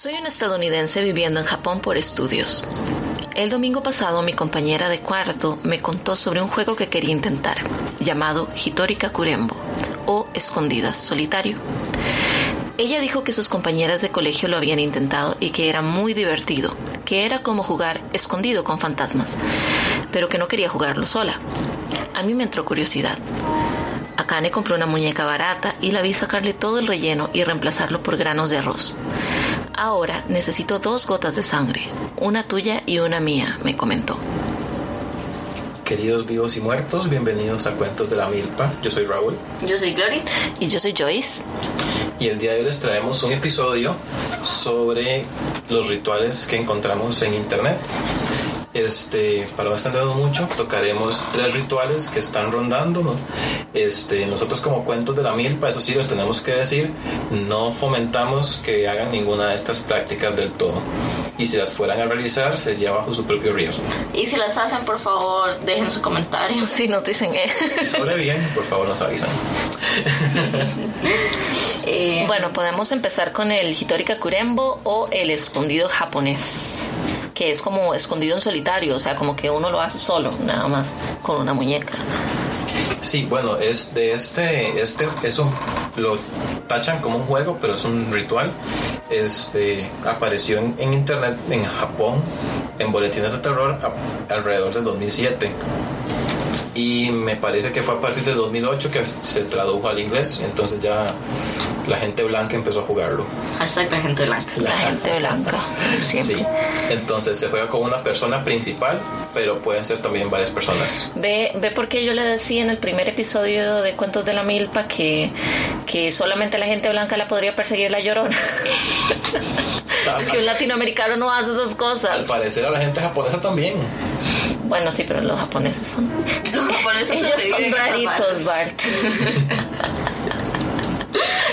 Soy una estadounidense viviendo en Japón por estudios. El domingo pasado mi compañera de cuarto me contó sobre un juego que quería intentar, llamado Hitori Kakurembo o Escondidas Solitario. Ella dijo que sus compañeras de colegio lo habían intentado y que era muy divertido, que era como jugar escondido con fantasmas, pero que no quería jugarlo sola. A mí me entró curiosidad. Akane compró una muñeca barata y la vi sacarle todo el relleno y reemplazarlo por granos de arroz. Ahora necesito dos gotas de sangre, una tuya y una mía, me comentó. Queridos vivos y muertos, bienvenidos a Cuentos de la Milpa. Yo soy Raúl. Yo soy Glory. Y yo soy Joyce. Y el día de hoy les traemos un episodio sobre los rituales que encontramos en internet. Este, para no extendernos mucho, tocaremos tres rituales que están rondando. ¿no? Este, nosotros como cuentos de la milpa, eso sí les tenemos que decir, no fomentamos que hagan ninguna de estas prácticas del todo. Y si las fueran a realizar, sería bajo su propio riesgo. Y si las hacen, por favor, dejen su comentario. Si nos dicen eh. Si sobreviven, por favor nos avisan. eh, bueno, podemos empezar con el Hitori Kakurembo o el escondido japonés que es como escondido en solitario, o sea, como que uno lo hace solo, nada más, con una muñeca. Sí, bueno, es de este, este es un, lo tachan como un juego, pero es un ritual. Este apareció en, en internet en Japón en boletines de terror a, alrededor del 2007 y me parece que fue a partir de 2008 que se tradujo al inglés, entonces ya la gente blanca empezó a jugarlo. Hashtag la gente blanca. La, la gente blanca, siempre. Sí, entonces se juega con una persona principal, pero pueden ser también varias personas. Ve, ve porque yo le decía en el primer episodio de Cuentos de la Milpa que, que solamente la gente blanca la podría perseguir la llorona. es que un latinoamericano no hace esas cosas. Al parecer a la gente japonesa también. Bueno, sí, pero los japoneses son. Los japoneses Ellos son raritos, Bart.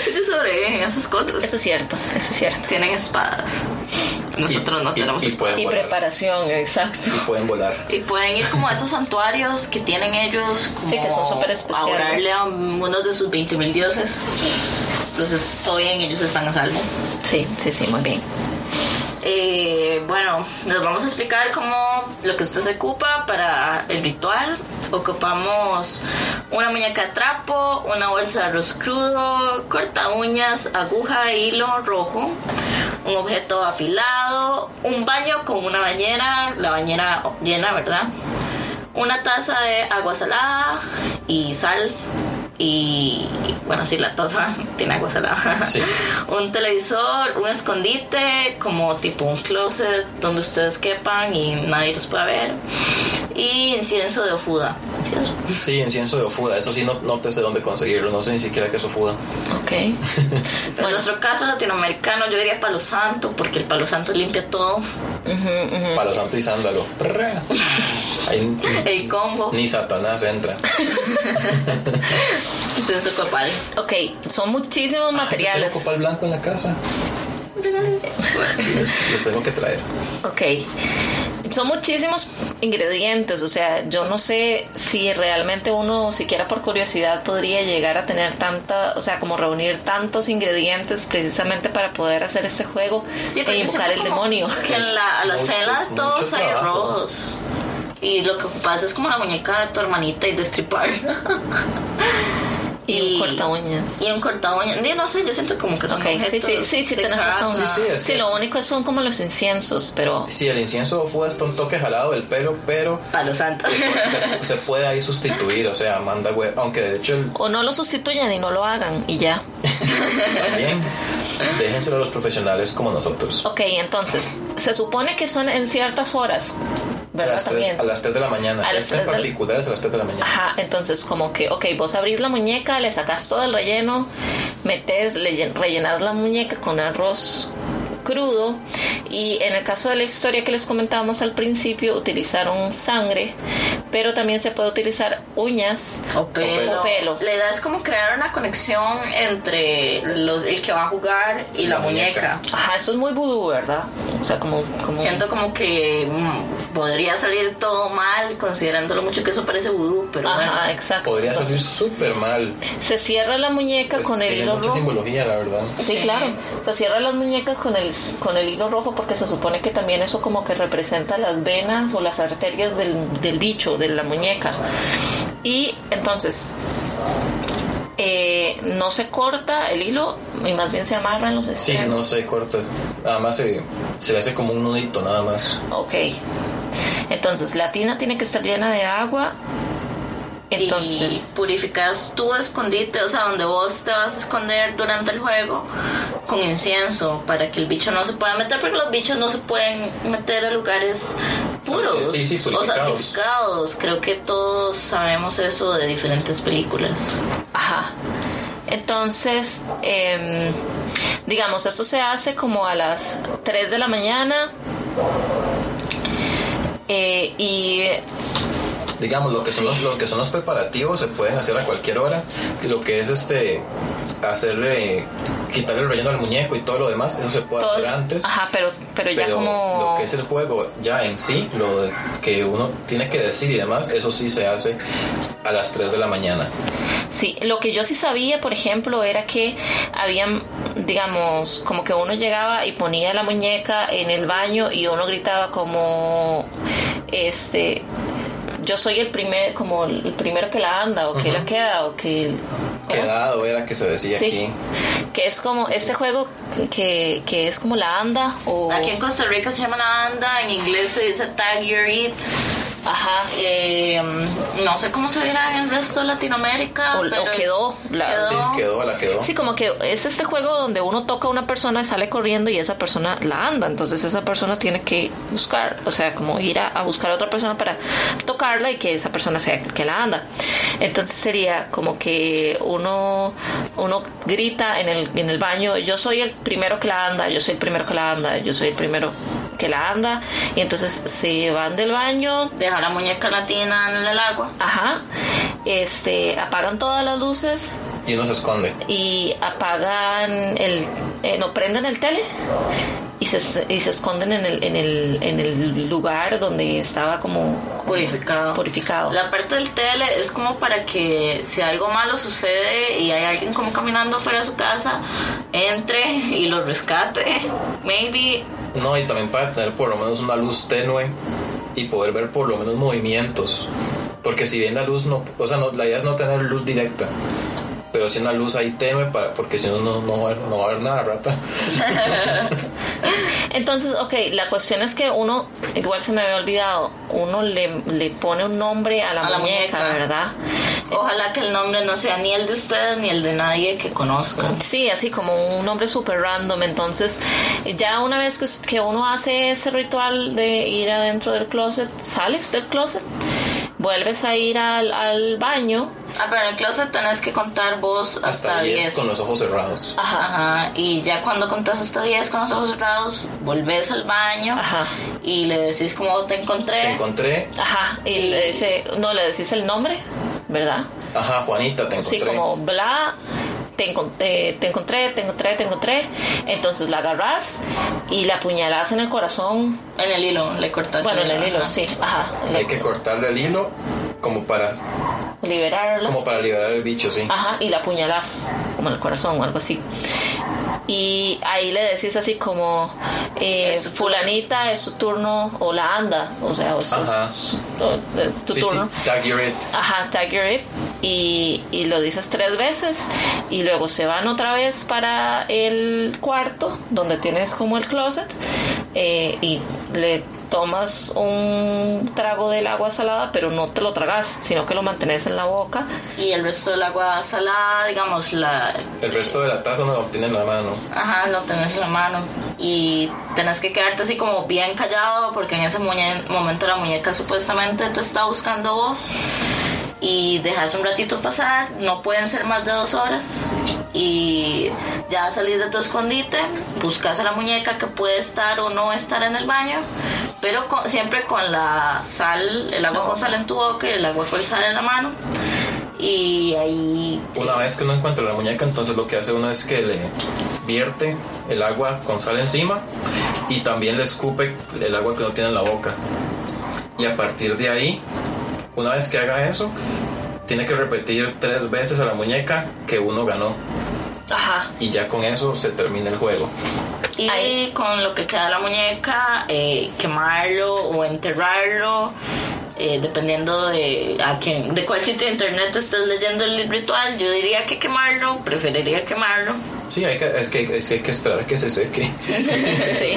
Ellos sobreviven en esas cosas. Eso es cierto, eso es cierto. Tienen espadas. Nosotros y, no tenemos y, espadas. Y preparación, exacto. Y pueden volar. Y pueden ir como a esos santuarios que tienen ellos. Como sí, que son súper especiales. A orarle a uno de sus 20 mil dioses. Entonces, todo bien, ellos están a salvo. Sí, sí, sí, muy bien. Eh, bueno, les vamos a explicar cómo lo que usted se ocupa para el ritual. Ocupamos una muñeca de trapo, una bolsa de arroz crudo, corta uñas, aguja e hilo rojo, un objeto afilado, un baño con una bañera, la bañera llena, ¿verdad? Una taza de agua salada y sal y bueno, sí, la taza tiene agua salada. Sí. un televisor, un escondite, como tipo un closet donde ustedes quepan y nadie los pueda ver. Y incienso de ofuda. Sí, incienso de ofuda. Eso sí, no, no te sé dónde conseguirlo. No sé ni siquiera qué es ofuda. Ok. en nuestro caso latinoamericano, yo diría palo santo, porque el palo santo limpia todo. Uh -huh, uh -huh. Palo santo y sándalo. Ahí, el combo. Ni Satanás entra. Incienso copal. Ok, son muchísimos materiales. ¿Tengo copal blanco en la casa? Sí, les tengo que traer. Ok. Son muchísimos ingredientes, o sea, yo no sé si realmente uno, siquiera por curiosidad, podría llegar a tener tanta, o sea, como reunir tantos ingredientes precisamente para poder hacer este juego sí, e invocar el demonio. Que en la, a la Mucho- cena es todos hay arroz. Y lo que pasa es como la muñeca de tu hermanita y destripar. Y un corta uñas. Y un corta uñas. Yo no sé, yo siento como que son Ok, sí, sí, sí, sí, tienes razón. Sí, sí, es Sí, que- lo único son como los inciensos, pero Sí, el incienso ofuda está un toque jalado del pelo, pero Palo santo. se, se puede ahí sustituir. O sea, manda hue- Aunque de hecho el- o no lo sustituyan y no lo hagan y ya. también déjenselo a los profesionales como nosotros. Ok, entonces, se supone que son en ciertas horas, A ¿verdad? las, También. tres, a las 3 de la mañana. A las Este en tres del- particular es a las 3 de la mañana. Ajá, entonces como que, ok, vos abrís la muñeca, le sacas todo el relleno, metes, le llen- rellenas la muñeca con arroz crudo y en el caso de la historia que les comentábamos al principio utilizaron sangre pero también se puede utilizar uñas O pelo. O pelo. La idea es como crear una conexión entre los, el que va a jugar y la, La muñeca. muñeca. Ajá, eso es muy vudú, ¿verdad? O sea, como... como Siento como que mm, podría salir todo mal considerando lo mucho que eso parece vudú, pero Ajá, bueno. exacto. Podría salir súper mal. Se cierra la muñeca Pues con el tiene hilo mucha rojo. simbología, la verdad. Sí, Sí. claro. Se cierran las muñecas con el, con el hilo rojo porque se supone que también eso como que representa las venas o las arterias del, del bicho, de la muñeca. Y entonces, eh, no se corta el hilo y más bien se amarra en los Sí, extremos. no se corta. Además se, se le hace como un nudito nada más. Ok. Entonces, la tina tiene que estar llena de agua. Entonces, y purificas tu escondite, o sea, donde vos te vas a esconder durante el juego con incienso para que el bicho no se pueda meter, porque los bichos no se pueden meter a lugares puros, Sí, sí, o santificados. Creo que todos sabemos eso de diferentes películas. Ajá. Entonces, em, digamos, esto se hace como a las 3 de la mañana. Eh, y Digamos, lo que, son los, lo que son los preparativos se pueden hacer a cualquier hora. Lo que es este hacerle, quitarle el relleno al muñeco y todo lo demás, eso se puede todo, hacer antes. ajá, pero, pero ya Pero como lo que es el juego ya en sí, lo de- que uno tiene que decir y demás, eso sí se hace a las 3 de la mañana. Sí, lo que yo sí sabía, por ejemplo, era que habían, digamos, como que uno llegaba y ponía la muñeca en el baño y uno gritaba como, este, yo soy el primer, como el primero que la anda o que la queda o que... ¿cómo? Quedado era que se decía Sí, aquí. que es como este juego que, que es como la anda o... Aquí en Costa Rica se llama la anda, en inglés se dice tag your it. Ajá. Eh, no sé cómo se dirá en el resto de Latinoamérica. O- pero quedó, la- quedó. Sí, quedó, la quedó. Sí, como que es este juego donde uno toca a una persona, sale corriendo y esa persona la anda. Entonces esa persona tiene que buscar, o sea, como ir a, a buscar a otra persona para tocarla y que esa persona sea el que la anda. Entonces sería como que uno, uno grita en el, en el baño, yo soy el primero que la anda, yo soy el primero que la anda, yo soy el primero que la anda. Y entonces se van del baño, Deja la muñeca latina en el agua. ajá, este, apagan todas las luces Y uno se esconde. y apagan el eh, no prenden el tele y se, y se esconden en el, en, el, en el lugar donde estaba como Purificado. purificado La parte del tele es como para que si algo malo sucede y hay alguien como caminando fuera de su casa, entre y lo rescate. Maybe. No, y también para tener por lo menos una luz tenue y poder ver por lo menos movimientos. Porque si bien la luz no, o sea, no, la idea es no tener luz directa, pero si una luz ahí tenue para, porque si no, no, no, va a haber- no va a haber nada rata. entonces ok la cuestión es que uno igual se me había olvidado uno le, le pone un nombre a la, A la muñeca, muñeca. verdad Ojalá que el nombre no sea ni el de ustedes ni el de nadie que conozcan. Sí, así como un nombre súper random. Entonces, ya una vez que, que uno hace ese ritual de ir adentro del closet, sales del closet, vuelves a ir al, al baño. Ah, pero en el closet tenés que contar vos hasta, Hasta 10 10. con los ojos cerrados. Ajá. Ajá, y ya cuando contás hasta 10 con los ojos cerrados, volvés al baño Ajá. y le decís cómo te encontré. Te encontré, Ajá. Y le dice, no, le decís el nombre, ¿verdad? ajá, Juanita, te encontré. Sí, como bla. Te encontré, te encontré, te encontré, te encontré. Entonces la agarras y la apuñalas en el corazón. En el hilo, le cortas. Bueno, en el hilo, ajá. sí. Ajá. Hay que cortarle el hilo como para, Liberarla. como para liberar el bicho, sí. Ajá, y la apuñalas como en el corazón o algo así. Y ahí le decís así como, eh, Es tu turno. fulanita es su turno o la anda, o sea, o es, o- es tu sí, turno. sí, tag your it. Ajá, tag your it. Y, y lo dices tres veces y luego se van otra vez para el cuarto donde tienes como el closet eh, y le tomas un trago del agua salada pero no te lo tragas sino que lo mantienes en la boca Y el resto del agua salada, digamos, la, El resto de la taza no lo tiene en la mano. Ajá, lo tenés en la mano. Y tenés que quedarte así como bien callado porque en ese momento la muñeca supuestamente te está buscando vos. Y dejas un ratito pasar, no pueden ser más de dos horas y ya salís de tu escondite, buscas a la muñeca que puede estar o no estar en el baño, pero siempre con la sal, el agua con sal en tu boca y el agua con sal en la mano y ahí... Una vez que uno encuentra la muñeca, entonces lo que hace uno es que le vierte el agua con sal encima y también le escupe el agua que no tiene en la boca. Y a partir de ahí, una vez que haga eso, tiene que repetir tres veces a la muñeca que uno ganó. Ajá. Y ya con eso se termina el juego. Y con lo que queda la muñeca, eh, quemarlo o enterrarlo eh, dependiendo de a quién, de cuál sitio de internet estés leyendo el ritual, yo diría que quemarlo, preferiría quemarlo. Sí, hay que, es, que, hay que esperar que se seque. sí.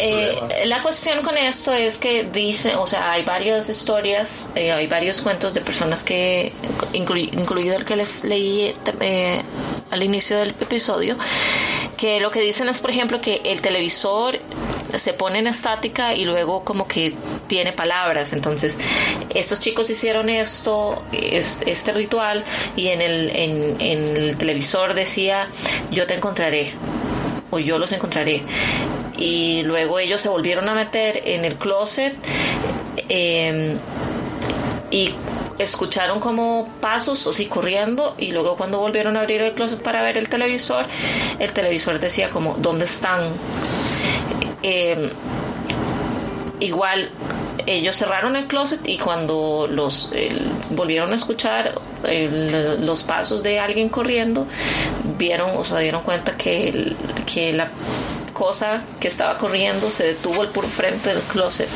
Eh, la, cuestión con esto es que dice, o sea, hay varias historias, eh, hay varios cuentos de personas que, incluido el que les leí al inicio del episodio, que lo que dicen es, por ejemplo, que el televisor se pone en estática y luego como que tiene palabras. Entonces, estos chicos hicieron esto, este ritual, y en el, en, el televisor decía, yo te encontraré, o yo los encontraré. Y luego ellos se volvieron a meter en el closet em, y escucharon como pasos así corriendo y luego cuando volvieron a abrir el closet para ver el televisor, el televisor decía como, ¿dónde están? Em, igual ellos cerraron el closet y cuando los volvieron a escuchar los pasos de alguien corriendo, vieron o se dieron cuenta que, que la cosa que estaba corriendo se detuvo al puro frente del closet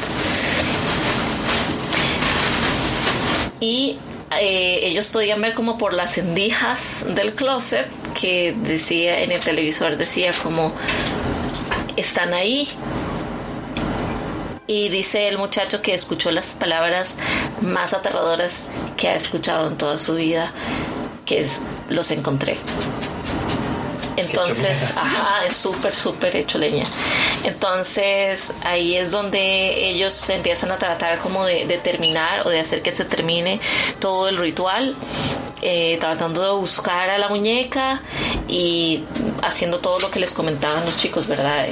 y eh, ellos podían ver como por las endijas del closet que decía en el televisor decía como están ahí y dice el muchacho que escuchó las palabras más aterradoras que ha escuchado en toda su vida que es los encontré entonces, ajá, es súper, súper hecho leña. Entonces, ahí es donde ellos empiezan a tratar como de, terminar o de hacer que se termine todo el ritual, eh, tratando de buscar a la muñeca y haciendo todo lo que les comentaban los chicos, ¿verdad?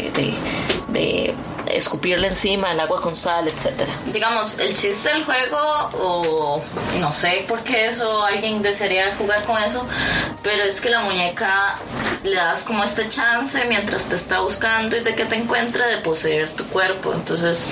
de escupirle encima el agua con sal, etcétera. Digamos, el chiste del juego, o no sé por qué eso alguien desearía jugar con eso, pero es que la muñeca le das como este chance mientras te está buscando y de que te encuentre de poseer tu cuerpo. Entonces,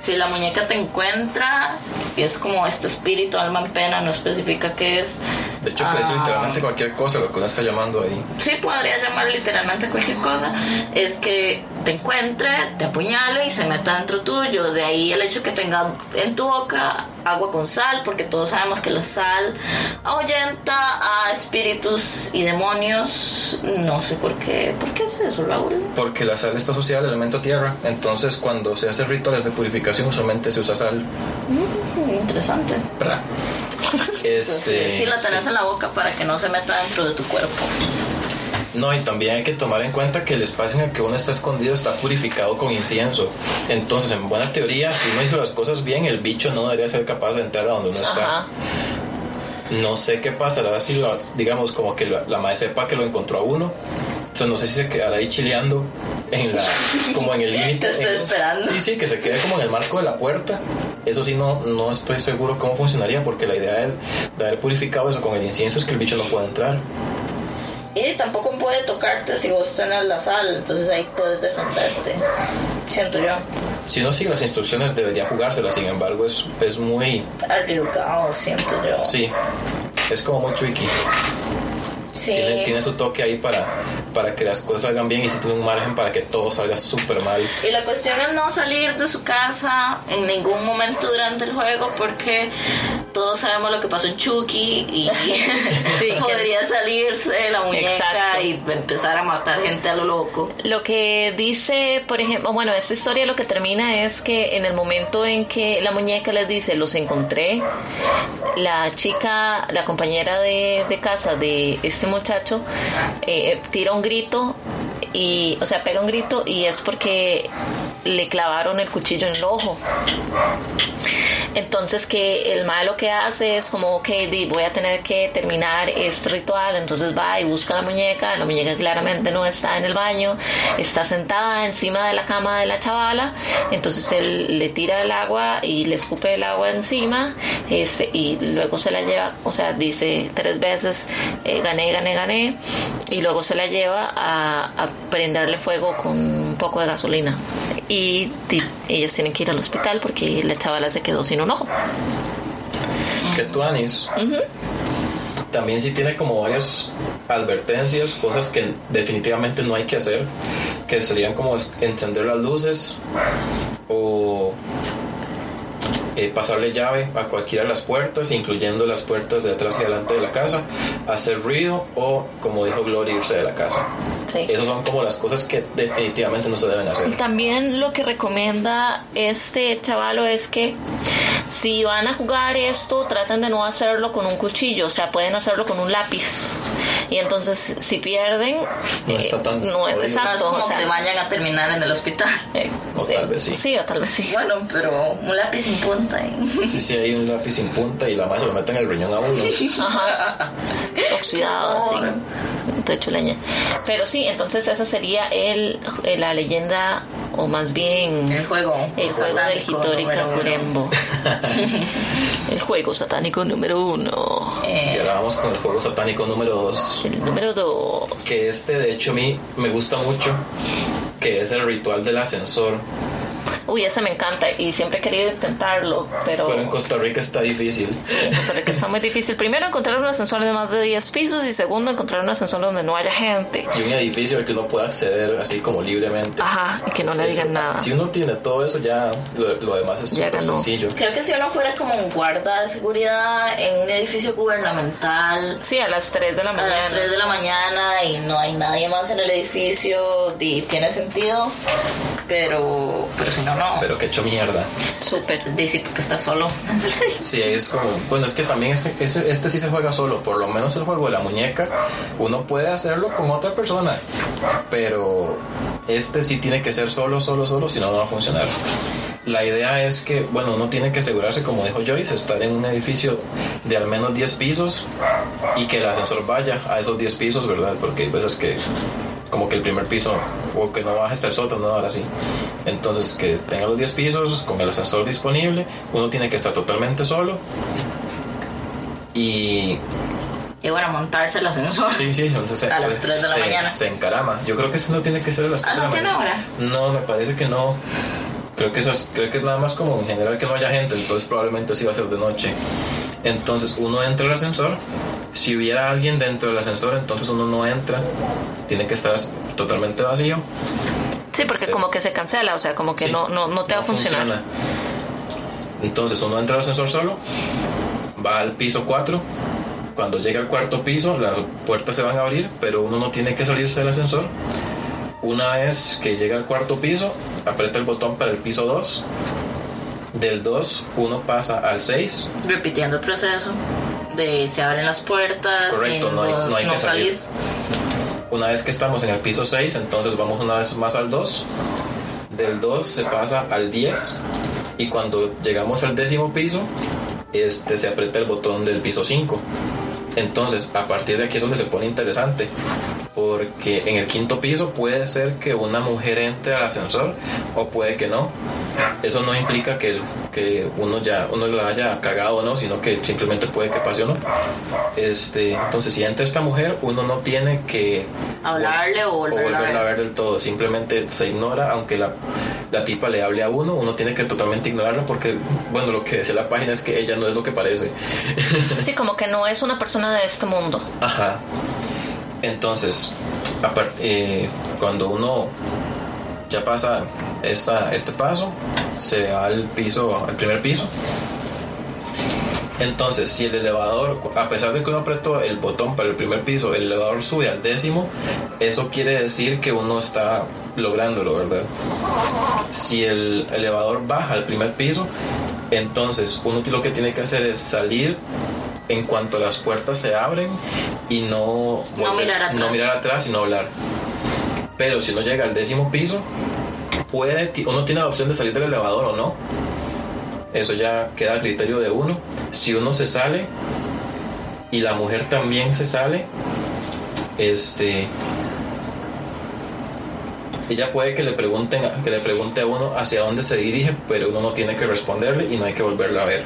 si la muñeca te encuentra y es como este espíritu, alma en pena, no especifica qué es. De hecho, puede ser ah, literalmente cualquier cosa lo que uno está llamando ahí. Sí, podría llamar literalmente cualquier cosa. Es que te encuentre, te apuñale y se meta dentro tuyo. De ahí el hecho que tenga en tu boca agua con sal, porque todos sabemos que la sal ahuyenta a espíritus y demonios. No sé por qué. ¿Por qué es eso, Raúl? Porque la sal está asociada al elemento tierra. Entonces, cuando se hacen rituales de purificación, usualmente se usa sal. Mm, interesante. Este, sí, la tenés en la boca para que no se meta dentro de tu cuerpo. No, y también hay que tomar en cuenta que el espacio en el que uno está escondido está purificado con incienso. Entonces, en buena teoría, si uno hizo las cosas bien, el bicho no debería ser capaz de entrar a donde uno está. No sé qué pasará si, lo, digamos, como que la, la madre sepa que lo encontró a uno. Entonces, no sé si se quedará ahí chileando en la, como en el límite. Te estoy esperando. Sí, sí, que se quede como en el marco de la puerta. Eso sí, no, no estoy seguro cómo funcionaría, porque la idea de, de haber purificado eso con el incienso es que el bicho no pueda entrar. Y tampoco puede tocarte si vos tenés la sal, entonces ahí puedes defenderte. Siento yo. Si no sigue las instrucciones, debería jugárselas, sin embargo, es, es muy. Arriesgado, siento yo. Sí, es como muy tricky. Tiene, su toque ahí para, para que las cosas salgan bien y si tiene un margen para que todo salga súper mal. Y la cuestión es no salir de su casa en ningún momento durante el juego porque todos sabemos lo que pasó en Chucky y podría salirse la muñeca y empezar a matar gente a lo loco. Lo que dice, por ejemplo, bueno, esta historia lo que termina es que en el momento en que la muñeca les dice, los encontré, la chica, la compañera de, de casa de este muchacho eh, tira un grito y, o sea, pega un grito y es porque le clavaron el cuchillo en el ojo. Entonces que el mae lo que hace es como, ok, voy a tener que terminar este ritual, entonces va y busca la muñeca, la muñeca claramente no está en el baño, está sentada encima de la cama de la chavala, entonces él le tira el agua y le escupe el agua encima este, y luego se la lleva, o sea, dice tres veces, eh, gané, gané, gané, y luego se la lleva a, prenderle fuego con un poco de gasolina. Y ellos tienen que ir al hospital porque la chavala se quedó sin un ojo. Que tú, Anis, también sí tiene como varias advertencias, cosas que definitivamente no hay que hacer, que serían como encender las luces o eh, pasarle llave a cualquiera de las puertas, incluyendo las puertas de atrás y adelante de la casa, hacer ruido o, como dijo Gloria, irse de la casa. Sí. Esas son como las cosas que definitivamente no se deben hacer. También lo que recomienda este chavalo es que si van a jugar esto, traten de no hacerlo con un cuchillo, o sea, pueden hacerlo con un lápiz. Y entonces, si pierden, No eh, está tan no es horrible. No es exacto. O sea, que vayan a terminar en el hospital. eh, O tal vez sí. Sí, o tal vez sí. Bueno, pero un lápiz sin punta. ¿eh? Sí, sí, hay un lápiz sin punta y la más se lo meten en el riñón a uno. Ajá. Oxidado, así. Techo leña. Pero sí, entonces esa sería el, eh, la leyenda, o más bien El juego. el juego del uno. Kakurembo. el juego satánico número uno. Y Eh, ahora vamos con el juego satánico número 2. El número dos. Que este, de hecho, a mí me gusta mucho. Que es el ritual del ascensor. Uy, ese me encanta y siempre he querido intentarlo, pero, Pero en Costa Rica está difícil. Sí, o sea, que está muy difícil. Primero, encontrar un ascensor de más de 10 pisos y segundo, encontrar un ascensor donde no haya gente. Y un edificio al que uno pueda acceder así como libremente. Ajá, y que no le Eso- digan nada. Si uno tiene todo eso, ya lo, lo demás es súper sencillo. creo que si uno fuera como un guarda de seguridad en un edificio gubernamental Sí, a las 3 de la a mañana. las 3 de la mañana y no hay nadie más en el edificio, di, tiene sentido, pero, pero si no, no. Pero que hecho mierda. Súper. Dice porque está solo. Sí, es como. Bueno, es que también es que ese- este sí se juega solo. Por lo menos el juego de la muñeca, uno puede hacerlo con otra persona. Pero este sí tiene que ser solo, solo, solo, si no, no va a funcionar. La idea es que, bueno, uno tiene que asegurarse, como dijo Joyce, estar en un edificio de al menos 10 pisos y que el ascensor vaya a esos 10 pisos, ¿verdad? Porque hay veces que, como que el primer piso, o que no baja hasta el sótano, ahora sí. Entonces, que tenga los 10 pisos con el ascensor disponible, uno tiene que estar totalmente solo. Y Y bueno, montarse el ascensor. sí, sí, entonces se, A las se- 3 de la se- mañana. se encarama. Yo creo que ese no tiene que ser a las 3 Ah, de la ¿no mañana. No, me parece que no. Creo que, esas, creo que es nada más como en general que no haya gente, entonces probablemente sí va a ser de noche. Entonces uno entra al ascensor, si hubiera alguien dentro del ascensor, entonces uno no entra, tiene que estar totalmente vacío. Sí, porque Sí. como que se cancela, o sea, como que Sí, no, no, no te va a funcionar. funciona. Entonces uno entra al ascensor solo, va al piso 4. Cuando llega al cuarto piso, las puertas se van a abrir, pero uno no tiene que salirse del ascensor. Una vez que llega al cuarto piso, aprieta el botón para el piso 2. Del 2, uno pasa al 6. Repitiendo el proceso de se abren las puertas Correcto, y no hay- no hay salir. salís. Una vez que estamos en el piso 6, entonces vamos una vez más al 2. Del 2 se pasa al 10. Y cuando llegamos al décimo piso, este, se aprieta el botón del piso 5. Entonces, a partir de aquí es donde se pone interesante. Porque en el quinto piso puede ser que una mujer entre al ascensor o puede que no. Eso no implica que, el- que uno ya uno la haya cagado o no, sino que simplemente puede que pase o no. Este, entonces, si entra esta mujer, uno no tiene que Hablarle o o volverla a volverla a ver. ver del todo. Simplemente se ignora, aunque la, la tipa le hable a uno, uno tiene que totalmente ignorarla porque, bueno, lo que decía la página es que ella no es lo que parece. Sí, como que no es una persona de este mundo. Ajá. Entonces, apart- eh, cuando uno ya pasa esta, este paso, se va al piso, al primer piso. Entonces, si el elevador, a pesar de que uno apretó el botón para el primer piso, el elevador sube al décimo, eso quiere decir que uno está lográndolo, ¿verdad? Si el elevador baja al primer piso, entonces uno lo que tiene que hacer es salir en cuanto las puertas se abren y no, No mirar atrás. no mirar atrás y no hablar. Pero si uno llega al décimo piso, puede, uno tiene la opción de salir del elevador o no. eso ya queda a criterio de uno. Si uno se sale y la mujer también se sale, este ella puede que le pregunten que le pregunte a uno hacia dónde se dirige, pero uno no tiene que responderle y no hay que volverla a ver.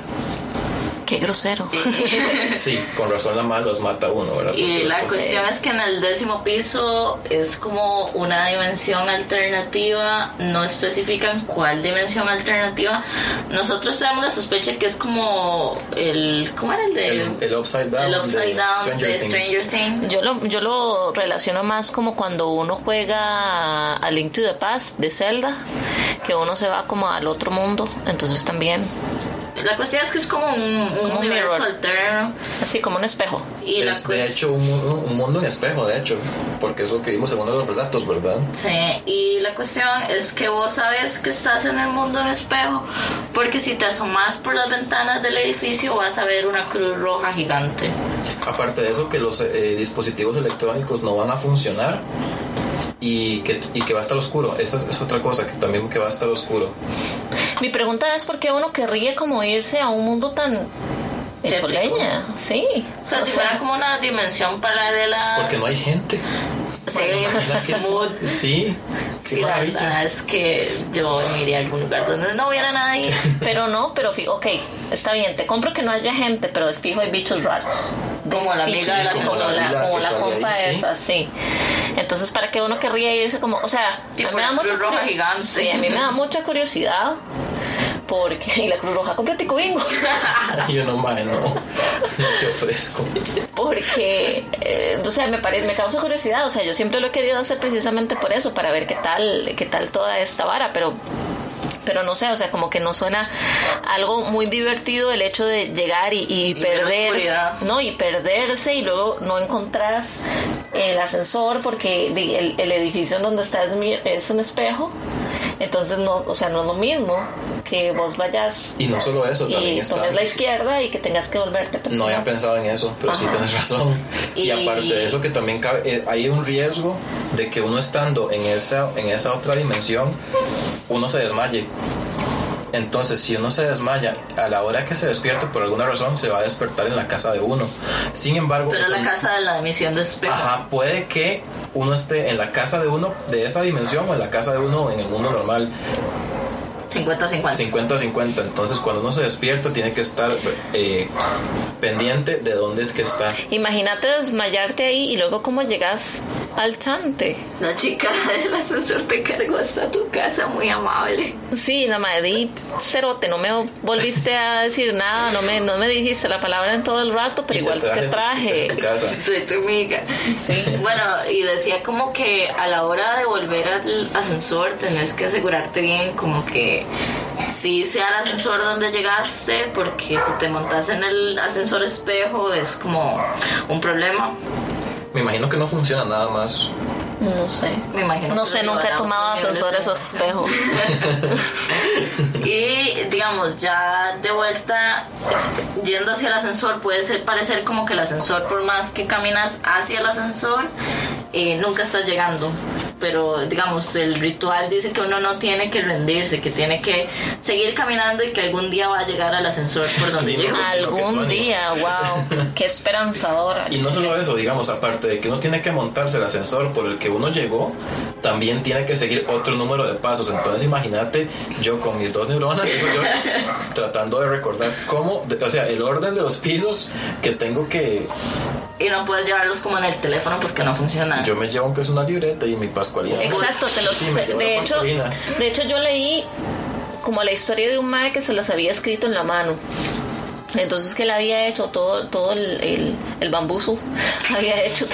Qué grosero. Sí, con razón la madre los mata a uno, ¿verdad? Y la cuestión es que en el décimo piso es como una dimensión alternativa, no especifican cuál dimensión alternativa. Nosotros tenemos la sospecha que es como el. ¿Cómo era el de.? el, el upside down, el Upside de Down Stranger de Things. Stranger Things. Yo lo, yo lo relaciono más como cuando uno juega a Link to the Past de Zelda, que uno se va como al otro mundo, entonces también, La cuestión es que es como un, un Como un universo mirror. alterno. así como un espejo. Y la Es de hecho un, un mundo en espejo, de hecho, porque es lo que vimos en uno de los relatos, ¿verdad? Sí, y la cuestión es que vos sabes que estás en el mundo en espejo, porque si te asomas por las ventanas del edificio vas a ver una cruz roja gigante. Aparte de eso, que los eh, dispositivos electrónicos no van a funcionar y que, y que va a estar oscuro. Esa es otra cosa, que también que va a estar oscuro. Mi pregunta es por qué uno querría como irse a un mundo tan hecho leña, sí. O sea, si fuera como una dimensión paralela... Porque no hay gente. Sí, mood. Sí, qué Sí, la verdad es que yo me iría a algún lugar donde no hubiera nadie. Pero no, pero fi- ok, está bien, te compro que no haya gente, pero fijo hay bichos raros. Como la amiga de la como como la compa ahí, sí. esa, sí. Entonces, ¿para qué uno querría irse como, o sea, Tipo a mí me da mucha Roja gigante. Sí, a mí me da mucha curiosidad porque y la Cruz Roja completico bingo. Yo no, mae, no, no te ofrezco. porque eh, o sea me parece me causa curiosidad o sea yo siempre lo he querido hacer precisamente por eso para ver qué tal qué tal toda esta vara pero pero no sé, o sea, como que no suena algo muy divertido el hecho de llegar y, y, perderse, no, y perderse y luego no encontrás el ascensor porque el, el edificio en donde estás mi- es un espejo, entonces no, o sea, no es lo mismo que vos vayas Y no solo eso, también y está. tomes la izquierda y que tengas que volverte No había pensado en eso, pero sí Ajá. tienes razón. Y, Y- aparte de eso, que también cabe, eh, hay un riesgo de que uno estando en esa, en esa otra dimensión, uno se desmaye. Entonces, si uno se desmaya, a la hora que se despierte, por alguna razón, se va a despertar en la casa de uno. Sin embargo, Pero la casa de la emisión de espejo. Ajá, puede que uno esté en la casa de uno de esa dimensión o en la casa de uno en el mundo normal 50-50. 50-50. Entonces, cuando uno se despierta, tiene que estar eh, pendiente de dónde es que está. Imagínate desmayarte ahí y luego cómo llegas al chante. La chica del ascensor te cargó hasta tu casa, muy amable. Sí, la madre di cerote, no me volviste a decir nada, no me, no me dijiste la palabra en todo el rato, pero Y igual te traje. tu casa. Soy tu amiga. Sí. Bueno, y decía como que a la hora de volver al ascensor tenés que asegurarte bien como que sí sea el ascensor donde llegaste, porque si te montas en el ascensor espejo es como un problema. Me imagino que no funciona nada más. No sé. Me imagino. No sé, nunca he tomado ascensores a espejo. Y digamos, ya de vuelta, yendo hacia el ascensor, puede ser, parecer como que el ascensor, por más que caminas hacia el ascensor, eh, nunca estás llegando. Pero digamos, el ritual dice que uno no tiene que rendirse, que tiene que seguir caminando y que algún día va a llegar al ascensor por donde llegó. Algún día, wow, qué esperanzadora. Y no solo eso, digamos, aparte de que uno tiene que montarse el ascensor por el que uno llegó, también tiene que seguir otro número de pasos. Entonces, imagínate yo con mis dos neuronas, yo, tratando de recordar cómo, de- o sea, el orden de los pisos que tengo que. Y no puedes llevarlos como en el teléfono porque no funciona. Yo me llevo aunque es una libreta y mi pascualina. Exacto, te los, Sí, de hecho, pascualina. de hecho yo leí como la historia de un mae que se las había escrito en la mano. Entonces que él había hecho todo, todo el, el, el bambuzo, había hecho,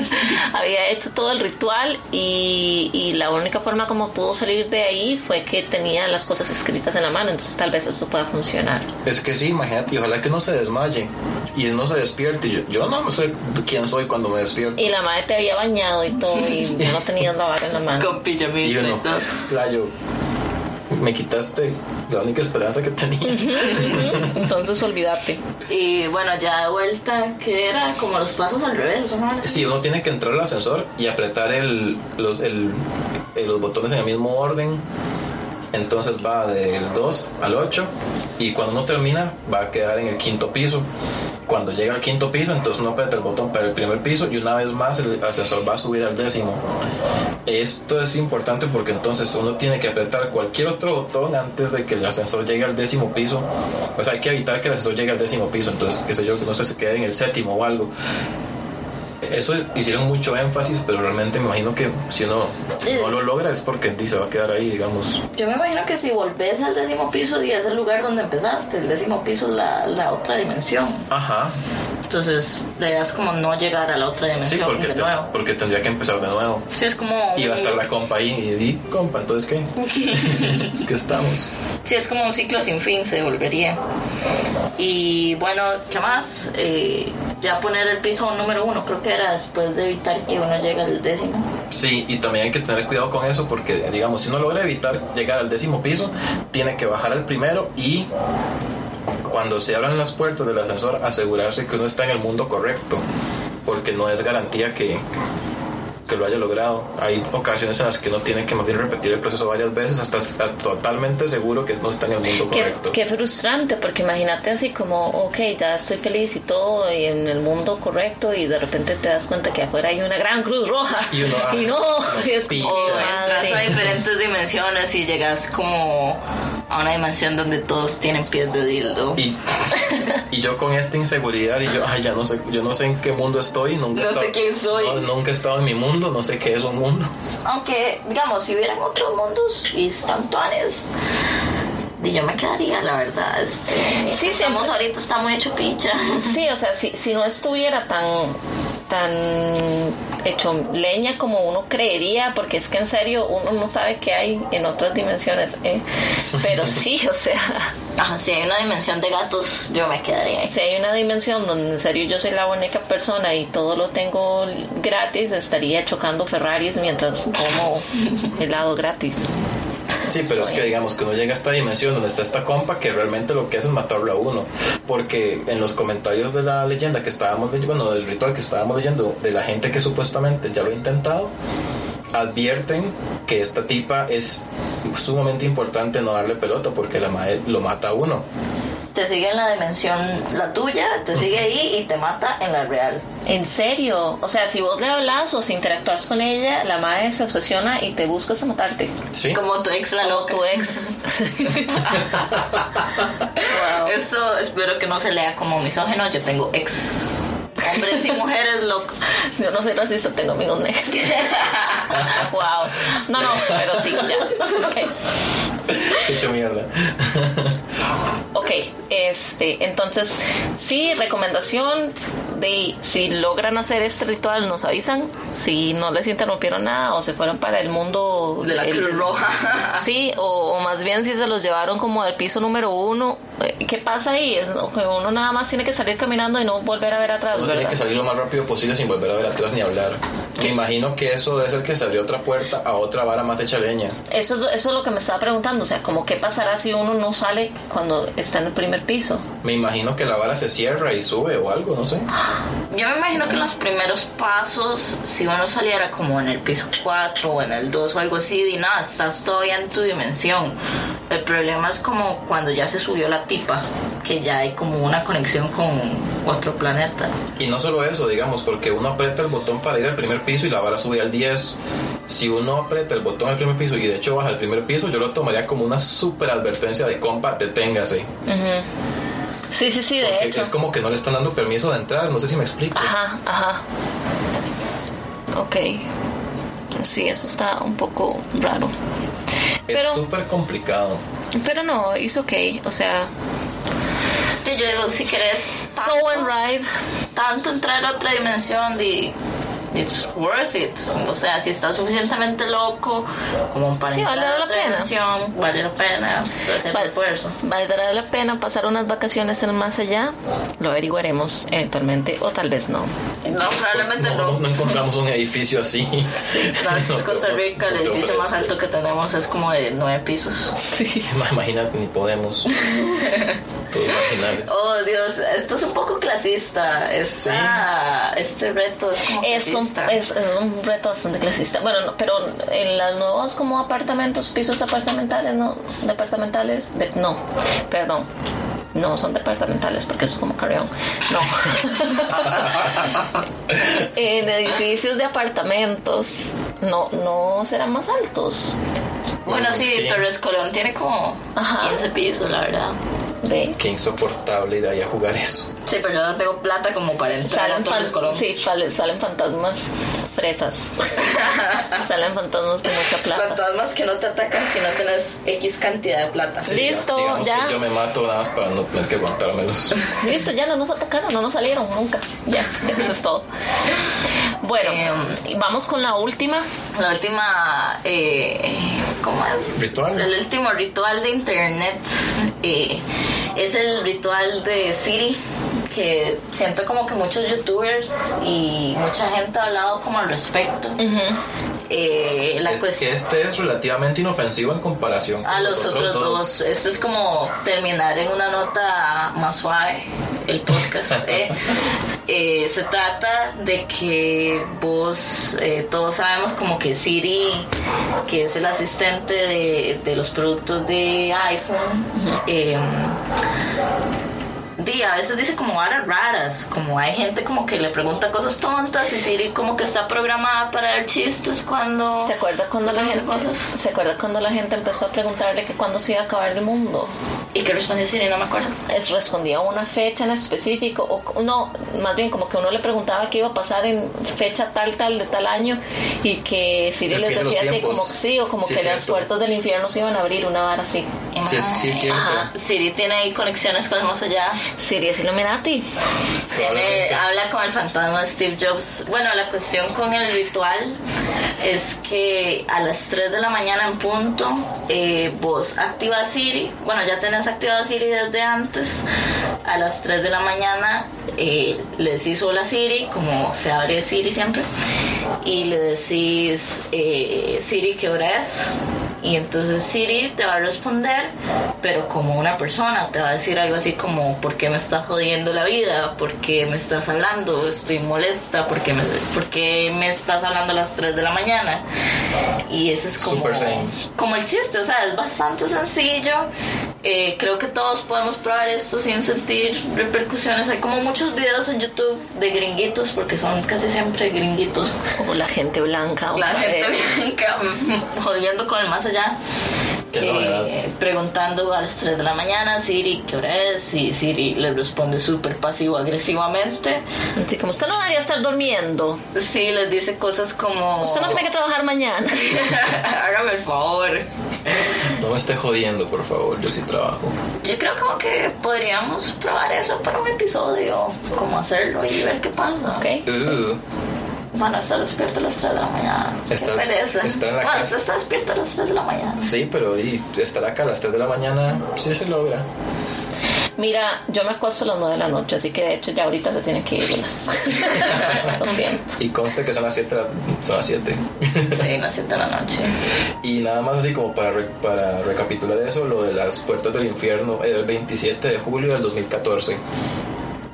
había hecho todo el ritual y, y la única forma como pudo salir de ahí fue que tenía las cosas escritas en la mano, entonces tal vez esto pueda funcionar. Es que sí, imagínate, y ojalá que no se desmaye y no se despierte. Yo, yo no sé quién soy cuando me despierto. Y la madre te había bañado y todo y ya no tenías la vara en la mano. Con pijamita Y uno, todo. playo, me quitaste la única esperanza que tenía. Entonces olvídate. Y bueno, ya de vuelta, que era como los pasos al revés, ¿o no? Sí, uno tiene que entrar al ascensor y apretar el, los, el- eh, los botones en el mismo orden. entonces va del 2 al 8 y cuando uno termina va a quedar en el quinto piso. Cuando llega al quinto piso, entonces uno aprieta el botón para el primer piso y una vez más el ascensor va a subir al décimo. Esto es importante porque entonces uno tiene que apretar cualquier otro botón antes de que el ascensor llegue al décimo piso. Pues hay que evitar que el ascensor llegue al décimo piso, entonces, qué sé yo, que no se quede en el séptimo o algo eso hicieron mucho énfasis, pero realmente me imagino que si uno no lo logra es porque se va a quedar ahí, digamos. Yo me imagino que si volvés al décimo piso y es el lugar donde empezaste, el décimo piso es la, la otra dimensión. Ajá. Entonces, la idea es como no llegar a la otra dimensión sí, porque de nuevo. porque tendría que empezar de nuevo. Sí, es como... Y va a estar la compa ahí y di, compa, entonces ¿qué? ¿Qué estamos? Sí, es como un ciclo sin fin, se volvería. Y bueno, ¿qué más? Eh, ya poner el piso número uno, creo que era después de evitar que uno llegue al décimo. Sí, y también hay que tener cuidado con eso porque, digamos, si uno logra evitar llegar al décimo piso, tiene que bajar al primero y cuando se abran las puertas del ascensor asegurarse que uno está en el mundo correcto, porque no es garantía que, que lo haya logrado. Hay ocasiones en las que uno tiene que más bien repetir el proceso varias veces hasta estar totalmente seguro que no está en el mundo correcto. Qué, frustrante, porque imagínate así como, ok, ya estoy feliz y todo, y en el mundo correcto, y de repente te das cuenta que afuera hay una gran cruz roja. Y, uno, y no, es como, o entras a diferentes dimensiones y llegas como a una dimensión donde todos tienen pies de dildo. Y, y yo con esta inseguridad, y yo, ay, ya no sé, yo no sé en qué mundo estoy, nunca no sé quién soy. nunca he estado en mi mundo no sé qué es un mundo. Aunque, digamos, si hubieran otros mundos y estantuanes, yo me quedaría, la verdad. Este, sí, estamos ahorita, está muy hecho pincha. Sí, o sea, si, si no estuviera tan tan hecho leña como uno creería, porque es que en serio uno no sabe qué hay en otras dimensiones. ¿eh? Pero sí, o sea. Ajá, si hay una dimensión de gatos, yo me quedaría ahí. Si hay una dimensión donde en serio yo soy la única persona y todo lo tengo gratis, estaría chocando Ferraris mientras como helado gratis. Sí, pero es que digamos que uno llega a esta dimensión donde está esta compa que realmente lo que hace es matarlo a uno. Porque en los comentarios de la leyenda que estábamos leyendo, bueno, del ritual que estábamos leyendo, de la gente que supuestamente ya lo ha intentado, advierten que esta tipa es sumamente importante no darle pelota porque la madre lo mata a uno te sigue en la dimensión la tuya, te sigue ahí y te mata en la real. ¿En serio? O sea, si vos le hablas o si interactúas con ella, la madre se obsesiona y te busca hasta matarte. Sí. Como tu ex, la loca. tu ex. Eso espero que no se lea como misógeno. Yo tengo ex hombres y mujeres locos. Yo no soy racista, tengo amigos negros. wow. No, no, pero sí, ya. Okay. Hecho mierda. Ok, este, entonces, sí, recomendación de si logran hacer este ritual, nos avisan. Si no les interrumpieron nada o se fueron para el mundo de la Cruz Roja. Sí, o, más bien si se los llevaron como al piso número uno. Eh, ¿Qué pasa ahí? Es, uno nada más tiene que salir caminando y no volver a ver atrás. Uno tiene que salir lo más rápido posible sin volver a ver atrás ni hablar. Me imagino que eso debe ser que se abrió otra puerta a otra vara más hecha leña. Eso, eso es lo que me estaba preguntando. O sea, como qué pasará si uno no sale cuando está en el primer piso. Me imagino que la vara se cierra y sube o algo, no sé. Yo me imagino que en los primeros pasos, si uno saliera como en el piso 4 o en el 2 o algo así, y nada, estás todavía en tu dimensión. El problema es como cuando ya se subió la tipa, que ya hay como una conexión con otro planeta. Y no solo eso, digamos, porque uno aprieta el botón para ir al primer piso y la vara sube al 10. Si uno aprieta el botón al primer piso y de hecho baja al primer piso, yo lo tomaría como una super advertencia de compa, deténgase. Sí, sí, sí, de hecho. Es como que no le están dando permiso de entrar, no sé si me explico. Ajá, ajá. Ok. Sí, eso está un poco raro. Es súper complicado. Pero no, es ok, o sea... Yo digo, si quieres... Go and ride. Tanto entrar a otra dimensión de it's worth it. O sea, si estás suficientemente loco como para sí, valdrá la pena. vale la pena hacer el esfuerzo. Valdrá la pena pasar unas vacaciones en más allá. Lo averiguaremos eventualmente o tal vez no. No, probablemente no. No, encontramos un edificio así. Sí, gracias Costa Rica, el edificio más alto que tenemos es como de nueve pisos. Sí. Imagínate, ni podemos. métodos vaginales. Oh Dios, esto es un poco clasista. Esta, Este reto es como Es un, clasista. es, es un reto bastante clasista. Bueno, no, pero en los nuevos como apartamentos, pisos apartamentales, no, departamentales, de- no, perdón. No son departamentales porque eso es como carrión. No. en edificios de apartamentos no, no serán más altos. Bueno, sí, Sí. Torres Colón tiene como Ajá. 15 pisos, la verdad. Qué insoportable ir ahí a jugar eso. Sí, pero yo no tengo plata como para entrar a salen, Torres fan- Colón. sí, fale- salen fantasmas fresas. salen fantasmas con mucha plata. Fantasmas que no te atacan si no tienes X cantidad de plata. Sí, Listo, ya. que yo me mato nada más para no tener que aguantármelos. Listo, ya no nos atacaron, no nos salieron nunca. Ya, eso es todo. Bueno, Em, vamos con la última. La última, eh, ¿cómo es? Ritual. El último ritual de internet eh, es el ritual de Siri, que siento como que muchos youtubers y mucha gente ha hablado como al respecto. Eh, la es cuestión... que este es relativamente inofensivo en comparación con A los otros dos. Este es como terminar en una nota más suave el podcast. ¿eh? Eh, se trata de que vos, eh, todos sabemos como que Siri, que es el asistente de, de los productos de iPhone, eh, di, a veces dice como varas raras, como hay gente como que le pregunta cosas tontas y Siri como que está programada para dar chistes cuando... ¿Se acuerda cuando la gente Cosas. se acuerda cuando la gente empezó a preguntarle que cuándo se iba a acabar el mundo? ¿Y qué respondió Siri? No me acuerdo. Es respondía a una fecha en específico o no, más bien como que uno le preguntaba qué iba a pasar en fecha tal tal de tal año y que Siri les decía así como sí o como Sí, que las puertas del infierno se iban a abrir una vara así. Sí, sí. Ajá. Siri tiene ahí conexiones con el más allá. Siri es Illuminati. Tiene, Probablemente. habla con el fantasma de Steve Jobs. Bueno, la cuestión con el ritual es que a las 3 de la mañana en punto eh, vos activas Siri. Bueno, ya tenés activado Siri desde antes. A las 3 de la mañana eh, le decís hola Siri, como se abre Siri siempre. Y le decís eh, Siri, ¿qué hora es? Y entonces Siri te va a responder, pero como una persona, te va a decir algo así como, ¿por qué me estás jodiendo la vida? ¿Por qué me estás hablando? Estoy molesta, ¿por qué me, por qué me estás hablando a las 3 de la mañana? Y ese es como, como el chiste, o sea, es bastante sencillo. Eh, creo que todos podemos probar esto sin sentir repercusiones. Hay como muchos videos en YouTube de gringuitos, porque son casi siempre gringuitos O la gente blanca la otra gente vez. blanca jodiendo con el más allá. Eh, preguntando a las 3 de la mañana, Siri, ¿qué hora es? Y Siri le responde súper pasivo-agresivamente. Así como usted no debería estar durmiendo. Sí, les dice cosas como... Usted no tiene que trabajar mañana. Hágame el favor. No me esté jodiendo, por favor, yo sí trabajo. Yo creo como que podríamos probar eso para un episodio, como hacerlo y ver qué pasa. ¿Ok? Uh, Bueno, estar despierto a las 3 de la mañana. Estar- qué pereza. estar en la bueno, casa. usted está despierto a las 3 de la mañana. sí, pero y estar acá a las 3 de la mañana sí se logra. Mira, yo me acuesto a las 9 de la noche, así que de hecho ya ahorita se tiene que ir unas. Lo siento. Y conste que son las 7, son las 7. Sí, las 7 de la noche. Y nada más así como para, re- para recapitular eso, lo de las puertas del infierno, el 27 de julio del 2014.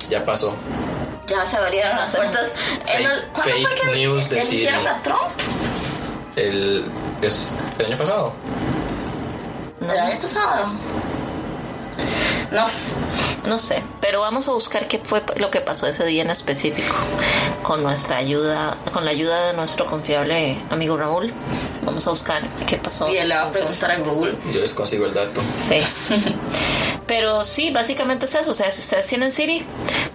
Ya pasó. Ya se abrieron las puertas. Fake- el- ¿Cuándo fake fue que news de eligieron Siri. a Trump? El, es, el año pasado. No, El año pasado. No, no sé, pero vamos a buscar qué fue lo que pasó ese día en específico con nuestra ayuda, con la ayuda de nuestro confiable amigo Raúl. Vamos a buscar qué pasó. y él le va a preguntar a Google. Yo les consigo el dato. Sí. Pero sí, básicamente es eso. O sea, si ustedes tienen Siri,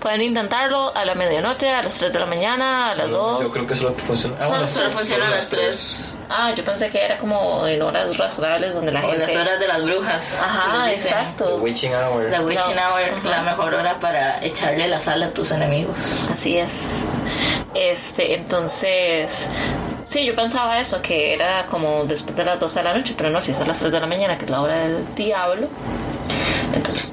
pueden intentarlo a la medianoche, a las 3 de la mañana, a las No, 2. Yo creo que solo funciona. Ah, Solo- bueno, solo sí, funciona a las 3. Ah, yo pensé que era como en horas razonables donde la O gente. las horas de las brujas. Ajá, dicen. The exacto. Witching Hour. The Witching No. Hour, Ajá. la mejor hora para echarle la sal a tus enemigos. Así es. Este, entonces. Sí, yo pensaba eso, que era como después de las 12 de la noche, pero no, si es a las 3 de la mañana, que es la hora del diablo.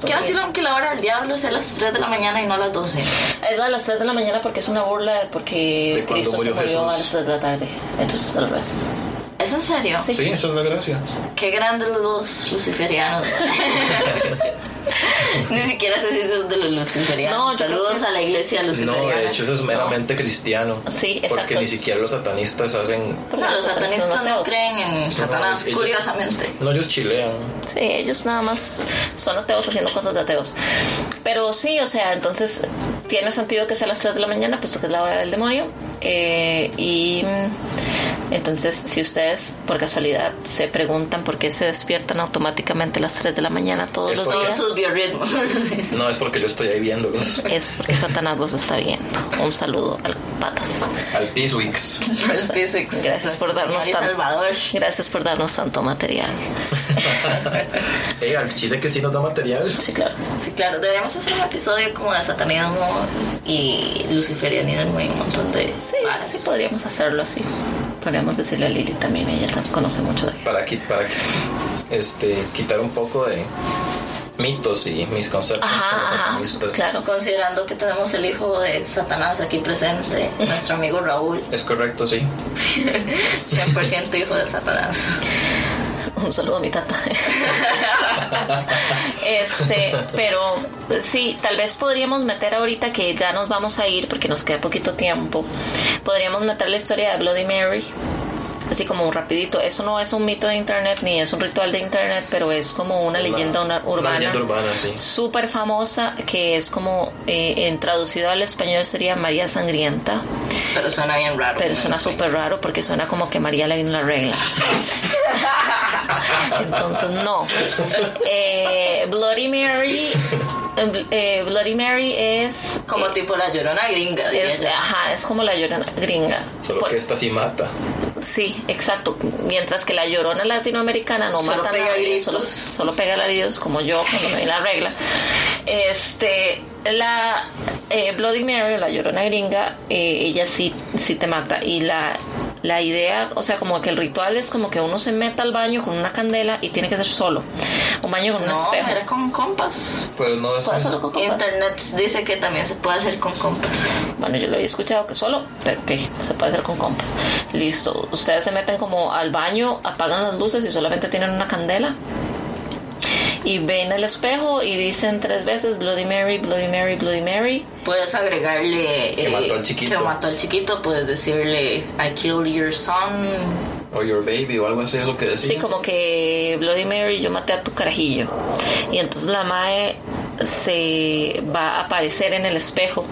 ¿Qué bien. vacilón que la hora del diablo sea a las 3 de la mañana y no a las 12? Es a las 3 de la mañana porque es una burla porque Cristo se murió murió Jesús. a las 3 de la tarde. Entonces, al revés. ¿Es en serio? Sí, esa es la gracia. Qué grandes los luciferianos. Ni siquiera sé si son de los luciferianos. No, Saludos a la iglesia luciferiana. No, de hecho eso es meramente cristiano. Sí, exacto. Porque ni siquiera los satanistas hacen... Porque No, los satanistas no creen en Satanás, ellos- curiosamente. No, ellos chilean. Sí, ellos nada más son ateos haciendo cosas de ateos. Pero sí, o sea, entonces tiene sentido que sea a las 3 de la mañana, puesto que es la hora del demonio. Eh, y entonces, si ustedes por casualidad se preguntan por qué se despiertan automáticamente a las 3 de la mañana todos Es los días, sus biorritmos. No, es porque yo estoy ahí viéndolos. es porque Satanás los está viendo. Un saludo al patas. Al Piswix. El Piswix. Gracias por darnos tan- Salvador. Gracias por darnos tanto material. Ey, al chile que sí nos da material. Sí, claro. Sí, claro, deberíamos hacer un episodio como de satanismo y luciferianismo y un montón de. Sí, varas. sí podríamos hacerlo así. Podríamos decirle a Lili también, ella conoce mucho de ellos. Para, qui- para este, quitar un poco de mitos y mis conceptos Ajá, como claro. Considerando que tenemos el hijo de Satanás aquí presente, nuestro amigo Raúl, Es correcto, sí. 100% hijo de Satanás. Un saludo a mi tata. este, pero sí, tal vez podríamos meter ahorita que ya nos vamos a ir porque nos queda poquito tiempo. Podríamos meter la historia de Bloody Mary. Así como un rapidito. Eso no es un mito de internet ni es un ritual de internet, pero es como una leyenda una- Una urbana. leyenda urbana, sí. súper famosa que es como eh, en traducido al español sería María Sangrienta Pero suena bien raro. pero suena súper raro porque suena como que María le vino la regla entonces no Eh, Bloody Mary eh, eh, Bloody Mary es Como tipo la llorona gringa, es, ajá, es como la llorona gringa Solo Por- que esta sí mata. Sí, exacto. Mientras que la llorona latinoamericana no Solo mata pega a nadie, solo, solo pega alaridos, como yo cuando me di la regla. Este, la eh, Bloody Mary, la llorona gringa, eh, ella sí, sí te mata. Y la, la idea, o sea, como que el ritual es como que uno se meta al baño con una candela y tiene que ser solo. Un baño con un No, espejo. era con compas. Pero no es. Hacerlo con compas. Internet dice que también se puede hacer con compas. Bueno, yo lo había escuchado que solo, pero que se puede hacer con compas. Listo. Ustedes se meten como al baño, apagan las luces y solamente tienen una candela. Y ven el espejo y dicen tres veces Bloody Mary, Bloody Mary, Bloody Mary. Puedes agregarle Que mató al chiquito. Que mató al chiquito. Puedes decirle I killed your son. O your baby o algo así es lo que decía. Sí, como que Bloody Mary, yo maté a tu carajillo. Y entonces la mae se va a aparecer en el espejo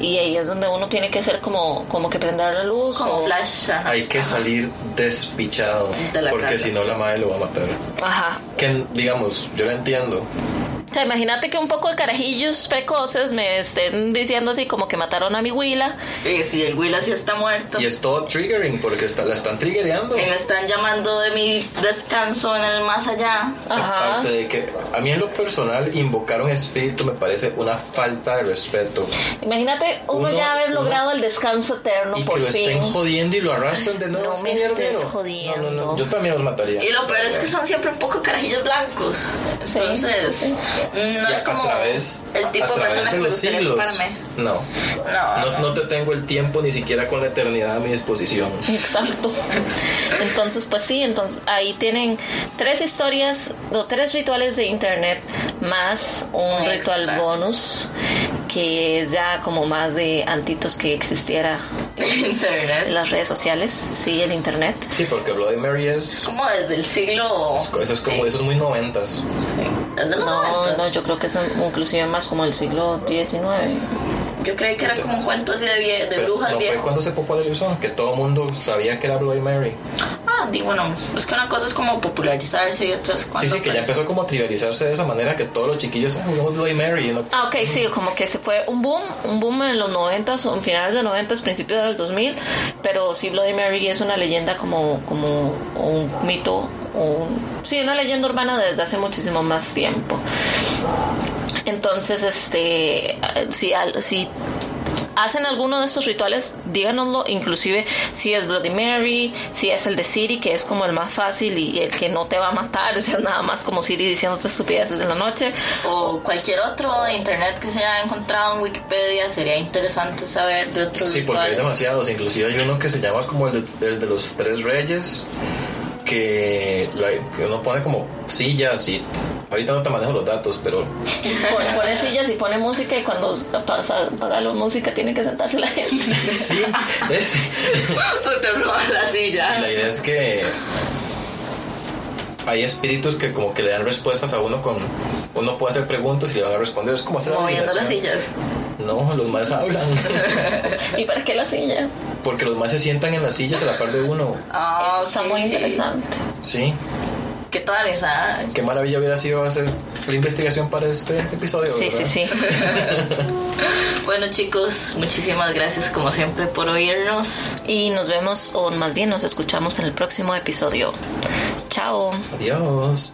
y ahí es donde uno tiene que hacer como, como que prender la luz. Como o- flash. ajá. Hay que salir despichado. De la porque si no, la madre lo va a matar. Ajá. Que, digamos, yo lo entiendo. O sea, imagínate que un poco de carajillos precoces me estén diciendo así como que mataron a mi huila. Y si el Will así está muerto. Y es todo triggering porque está, la están triggereando. Y me están llamando de mi descanso en el más allá. Ajá. Aparte de que a mí en lo personal invocar un espíritu me parece una falta de respeto. Imagínate uno, Uno- ya haber uno- logrado el descanso eterno y por que lo fin. estén jodiendo y lo arrastran de nuevo. No este me estés No, jodiendo. no, no, yo también los mataría. Y lo peor es que son siempre un poco carajillos blancos. Sí, Entonces, sí, no es a como través, el tipo a de persona de que me los gustaría siglos. No. No, no, no te tengo el tiempo ni siquiera con la eternidad a mi disposición. Exacto. Entonces, pues sí, entonces ahí tienen tres historias o tres rituales de internet más un ritual bonus que es ya como más de antitos que existiera en Internet. las redes sociales, sí, el internet. Sí, porque Bloody Mary es. Como desde el siglo. Eso es como, eso es muy noventas. No, no, yo creo que es inclusive más como el siglo XIX. Yo creí que era como un cuento así de, vie- de Pero brujas no fue cuando se popularizó, que todo el mundo sabía que era Bloody Mary. Ah, di, bueno, es que una cosa es como popularizarse y otra es cuando. Sí, sí, que ya empezó como a trivializarse de esa manera que todos los chiquillos "Ah, jugamos Bloody Mary. no- Ah, ok, sí, como que se fue un boom, un boom en los 90s, o en finales de 90s, principios del 2000, pero sí Bloody Mary es una leyenda como, como un mito, un, sí, una leyenda urbana desde hace muchísimo más tiempo. Entonces, este, si, si hacen alguno de estos rituales, díganoslo, inclusive si es Bloody Mary, si es el de Siri, que es como el más fácil y el que no te va a matar, o sea, nada más como Siri diciéndote estupideces en la noche, O cualquier otro de internet que se haya encontrado en Wikipedia, sería interesante saber de otros Sí, porque hay demasiados. Inclusive hay uno que se llama como el de, el de los tres reyes. que, la- que uno pone como sillas y ahorita no te manejo los datos, pero Pone, pone sillas y pone música y cuando pasa apaga la música tiene que sentarse la gente. sí, es, Te roban la silla. la idea es que hay espíritus que como que le dan respuestas a uno con uno puede hacer preguntas y le van a responder es como hacer Moviendo las adivinación. sillas. no los más hablan ¿Y para qué las sillas? porque los más se sientan en las sillas a la par de uno Ah, Está muy interesante. sí Qué toda esa. qué maravilla hubiera sido hacer la investigación para este episodio Sí, ¿verdad? sí, sí. Bueno chicos, muchísimas gracias como siempre por oírnos. Y nos vemos, o más bien nos escuchamos en el próximo episodio. Chao. adiós